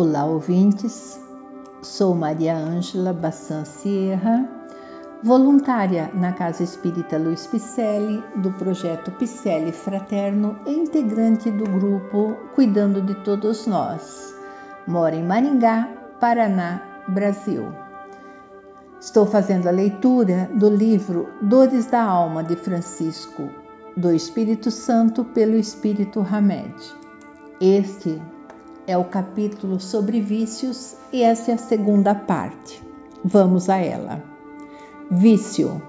Olá, ouvintes. Sou Maria Ângela Bassan Sierra, voluntária na Casa Espírita Luiz Picelli, do projeto Picelli Fraterno e integrante do grupo Cuidando de Todos Nós. Moro em Maringá, Paraná, Brasil. Estou fazendo a leitura do livro Dores da Alma de Francisco, do Espírito Santo pelo Espírito Hamed. Este é o capítulo sobre vícios e essa é a segunda parte. Vamos a ela. Vício.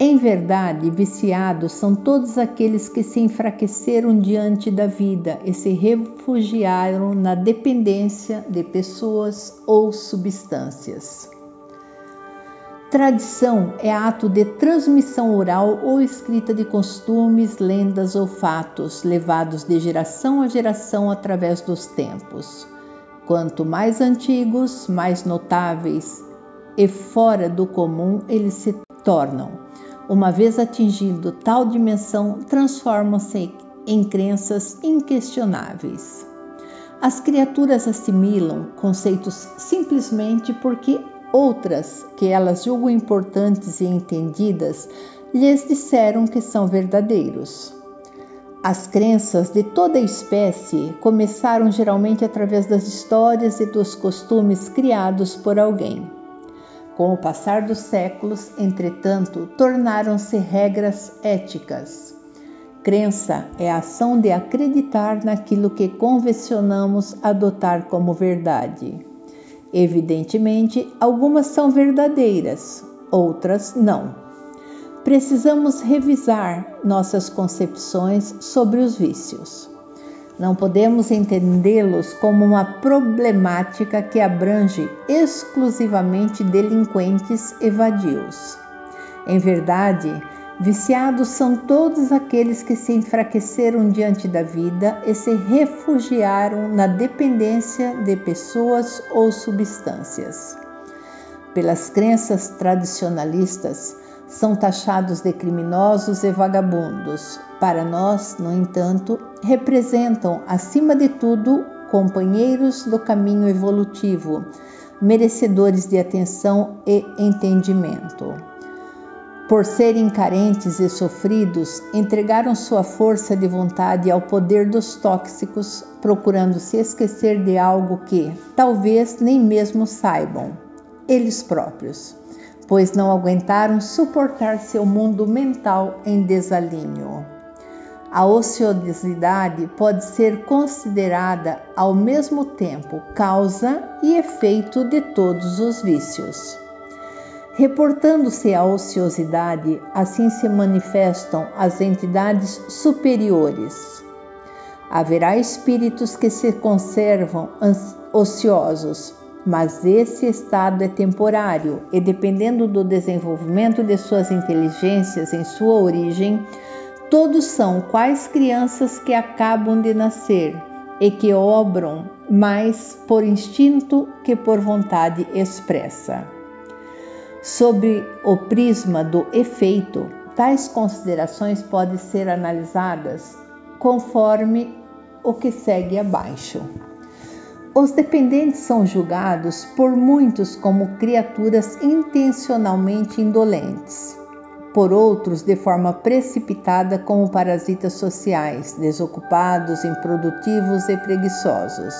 Em verdade, viciados são todos aqueles que se enfraqueceram diante da vida e se refugiaram na dependência de pessoas ou substâncias. Tradição é ato de transmissão oral ou escrita de costumes, lendas ou fatos levados de geração a geração através dos tempos. Quanto mais antigos, mais notáveis e fora do comum eles se tornam. Uma vez atingindo tal dimensão, transformam-se em crenças inquestionáveis. As criaturas assimilam conceitos simplesmente porque Outras, que elas julgam importantes e entendidas, lhes disseram que são verdadeiros. As crenças de toda espécie começaram geralmente através das histórias e dos costumes criados por alguém. Com o passar dos séculos, entretanto, tornaram-se regras éticas. Crença é a ação de acreditar naquilo que convencionamos adotar como verdade. Evidentemente, algumas são verdadeiras, outras não. Precisamos revisar nossas concepções sobre os vícios. Não podemos entendê-los como uma problemática que abrange exclusivamente delinquentes e vadios. Em verdade, Viciados são todos aqueles que se enfraqueceram diante da vida e se refugiaram na dependência de pessoas ou substâncias. Pelas crenças tradicionalistas, são taxados de criminosos e vagabundos. Para nós, no entanto, representam, acima de tudo, companheiros do caminho evolutivo, merecedores de atenção e entendimento. Por serem carentes e sofridos, entregaram sua força de vontade ao poder dos tóxicos, procurando se esquecer de algo que, talvez, nem mesmo saibam, eles próprios, pois não aguentaram suportar seu mundo mental em desalinho. A ociosidade pode ser considerada ao mesmo tempo causa e efeito de todos os vícios. Reportando-se a ociosidade, assim se manifestam as entidades superiores. Haverá espíritos que se conservam ociosos, mas esse estado é temporário e, dependendo do desenvolvimento de suas inteligências em sua origem, todos são quais crianças que acabam de nascer e que obram mais por instinto que por vontade expressa. Sob o prisma do efeito, tais considerações podem ser analisadas conforme o que segue abaixo. Os dependentes são julgados por muitos como criaturas intencionalmente indolentes, por outros de forma precipitada como parasitas sociais, desocupados, improdutivos e preguiçosos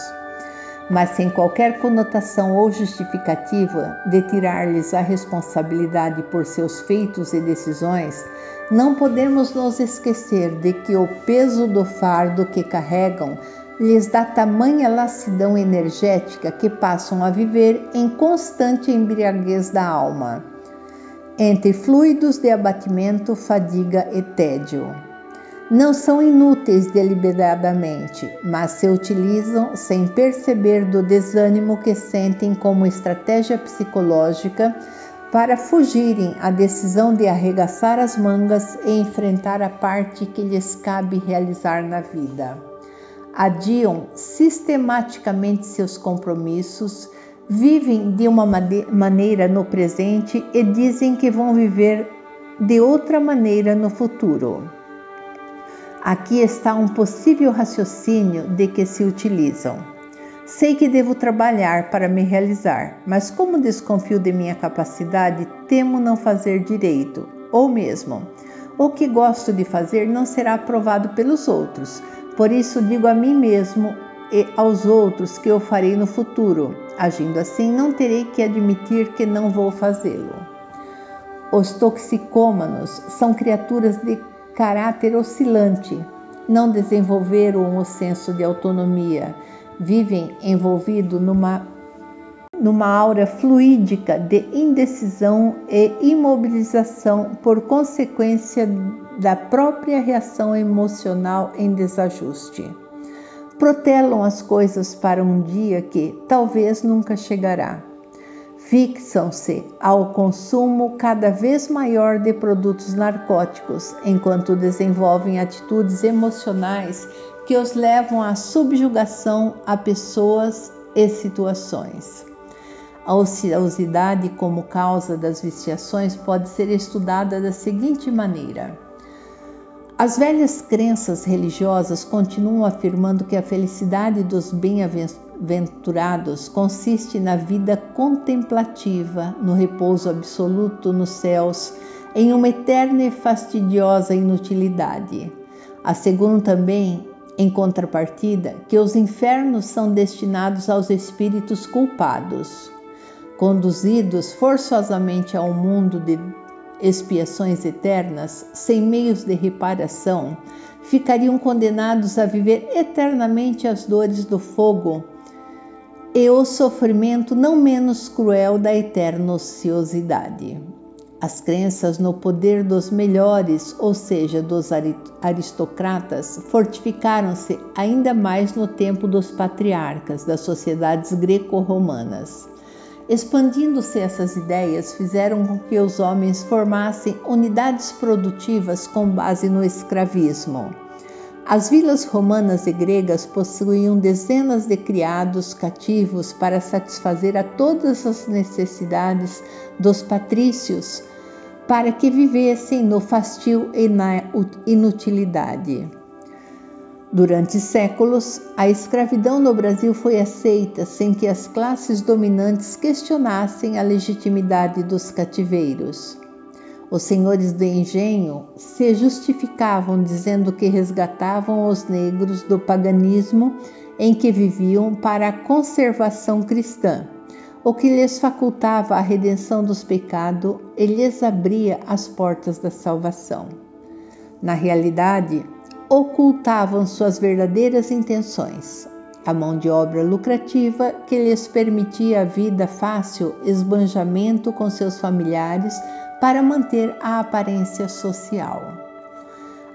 mas sem qualquer conotação ou justificativa de tirar-lhes a responsabilidade por seus feitos e decisões, não podemos nos esquecer de que o peso do fardo que carregam lhes dá tamanha lassidão energética que passam a viver em constante embriaguez da alma, entre fluidos de abatimento, fadiga e tédio não são inúteis deliberadamente, mas se utilizam sem perceber do desânimo que sentem como estratégia psicológica para fugirem à decisão de arregaçar as mangas e enfrentar a parte que lhes cabe realizar na vida. Adiam sistematicamente seus compromissos, vivem de uma maneira no presente e dizem que vão viver de outra maneira no futuro. Aqui está um possível raciocínio de que se utilizam. Sei que devo trabalhar para me realizar, mas como desconfio de minha capacidade, temo não fazer direito, ou mesmo o que gosto de fazer não será aprovado pelos outros. Por isso digo a mim mesmo e aos outros que eu farei no futuro. Agindo assim, não terei que admitir que não vou fazê-lo. Os toxicômanos são criaturas de caráter oscilante, não desenvolveram o senso de autonomia, vivem envolvidos numa, numa aura fluídica de indecisão e imobilização por consequência da própria reação emocional em desajuste. Protelam as coisas para um dia que talvez nunca chegará fixam-se ao consumo cada vez maior de produtos narcóticos, enquanto desenvolvem atitudes emocionais que os levam à subjugação a pessoas e situações. A ociosidade como causa das viciações pode ser estudada da seguinte maneira: as velhas crenças religiosas continuam afirmando que a felicidade dos bem-aventurados bem-aventurados consiste na vida contemplativa, no repouso absoluto nos céus, em uma eterna e fastidiosa inutilidade. Asseguram também, em contrapartida, que os infernos são destinados aos espíritos culpados, conduzidos forçosamente a um mundo de expiações eternas, sem meios de reparação, ficariam condenados a viver eternamente as dores do fogo e o sofrimento não menos cruel da eterna ociosidade. As crenças no poder dos melhores, ou seja, dos aristocratas, fortificaram-se ainda mais no tempo dos patriarcas das sociedades greco-romanas. Expandindo-se essas ideias, fizeram com que os homens formassem unidades produtivas com base no escravismo as vilas romanas e gregas possuíam dezenas de criados cativos para satisfazer a todas as necessidades dos patrícios, para que vivessem no fastio e na inutilidade. Durante séculos, a escravidão no Brasil foi aceita sem que as classes dominantes questionassem a legitimidade dos cativeiros. Os senhores do engenho se justificavam dizendo que resgatavam os negros do paganismo em que viviam para a conservação cristã, o que lhes facultava a redenção dos pecados e lhes abria as portas da salvação. Na realidade, ocultavam suas verdadeiras intenções, a mão de obra lucrativa que lhes permitia a vida fácil, esbanjamento com seus familiares para manter a aparência social.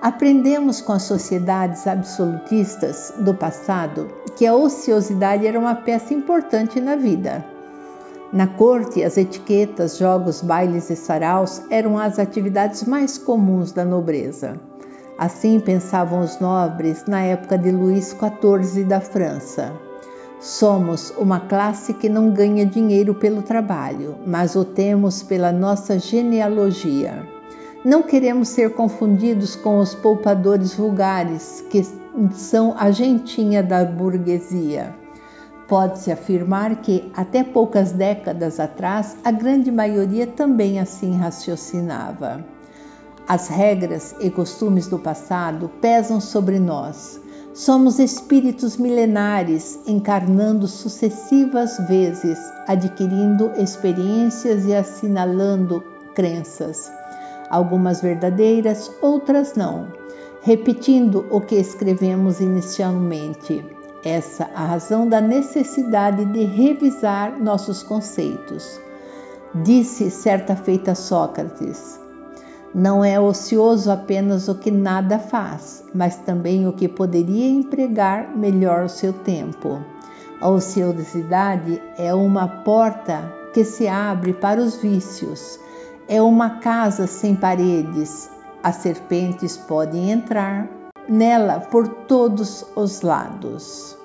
Aprendemos com as sociedades absolutistas do passado que a ociosidade era uma peça importante na vida. Na corte, as etiquetas, jogos, bailes e saraus eram as atividades mais comuns da nobreza. Assim pensavam os nobres na época de Luís XIV da França. Somos uma classe que não ganha dinheiro pelo trabalho, mas o temos pela nossa genealogia. Não queremos ser confundidos com os poupadores vulgares, que são a gentinha da burguesia. Pode-se afirmar que, até poucas décadas atrás, a grande maioria também assim raciocinava. As regras e costumes do passado pesam sobre nós Somos espíritos milenares encarnando sucessivas vezes, adquirindo experiências e assinalando crenças, algumas verdadeiras, outras não, repetindo o que escrevemos inicialmente. Essa a razão da necessidade de revisar nossos conceitos. Disse certa feita Sócrates: não é ocioso apenas o que nada faz, mas também o que poderia empregar melhor o seu tempo. A ociosidade é uma porta que se abre para os vícios, é uma casa sem paredes. As serpentes podem entrar nela por todos os lados.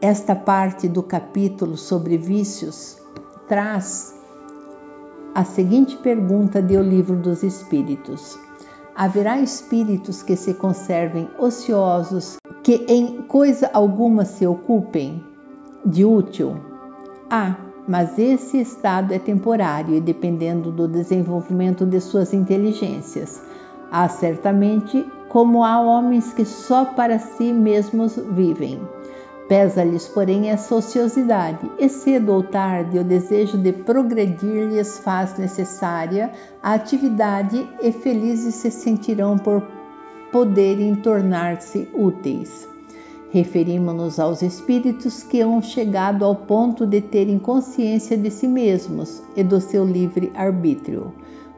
Esta parte do capítulo sobre vícios traz a seguinte pergunta de O Livro dos Espíritos: Haverá espíritos que se conservem ociosos, que em coisa alguma se ocupem de útil? Ah, mas esse estado é temporário e dependendo do desenvolvimento de suas inteligências. Há certamente como há homens que só para si mesmos vivem. Pesa-lhes, porém, essa ociosidade, e cedo ou tarde o desejo de progredir lhes faz necessária a atividade e felizes se sentirão por poderem tornar-se úteis. Referimos-nos aos espíritos que hão chegado ao ponto de terem consciência de si mesmos e do seu livre arbítrio,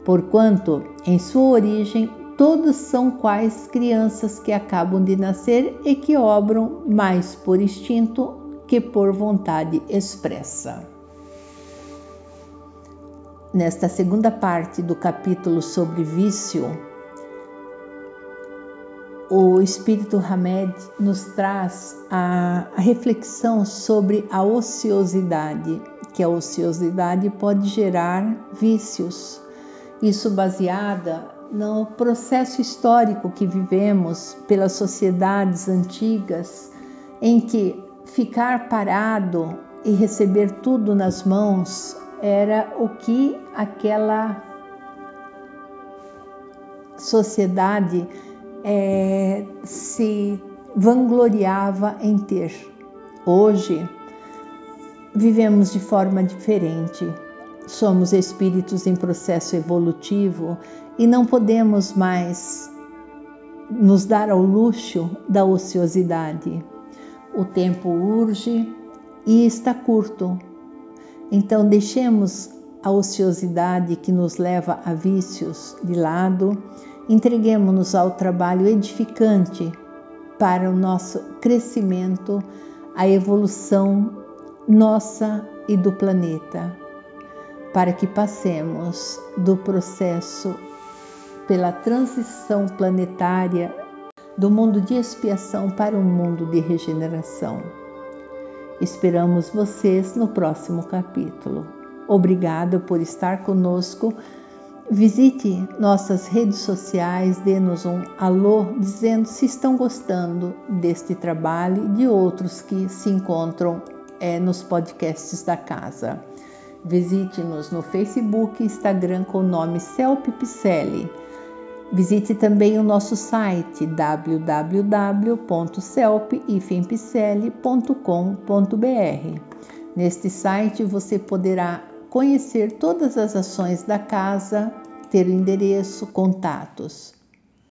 porquanto, em sua origem, todos são quais crianças que acabam de nascer e que obram mais por instinto que por vontade expressa. Nesta segunda parte do capítulo sobre vício, o Espírito Hamed nos traz a, reflexão sobre a ociosidade, que a ociosidade pode gerar vícios. Isso baseada no processo histórico que vivemos pelas sociedades antigas, em que ficar parado e receber tudo nas mãos era o que aquela sociedade é, se vangloriava em ter. Hoje vivemos de forma diferente. Somos espíritos em processo evolutivo e não podemos mais nos dar ao luxo da ociosidade. O tempo urge e está curto. Então deixemos a ociosidade que nos leva a vícios de lado, entreguemos-nos ao trabalho edificante para o nosso crescimento, a evolução nossa e do planeta, para que passemos do processo pela transição planetária do mundo de expiação para um mundo de regeneração. Esperamos vocês no próximo capítulo. Obrigado por estar conosco. Visite nossas redes sociais, dê-nos um alô dizendo se estão gostando deste trabalho e de outros que se encontram é, nos podcasts da casa. Visite-nos no Facebook e Instagram com o nome Celp Picelli. Visite também o nosso site www.celpifempicele.com.br. Neste site você poderá conhecer todas as ações da casa, ter o endereço, contatos.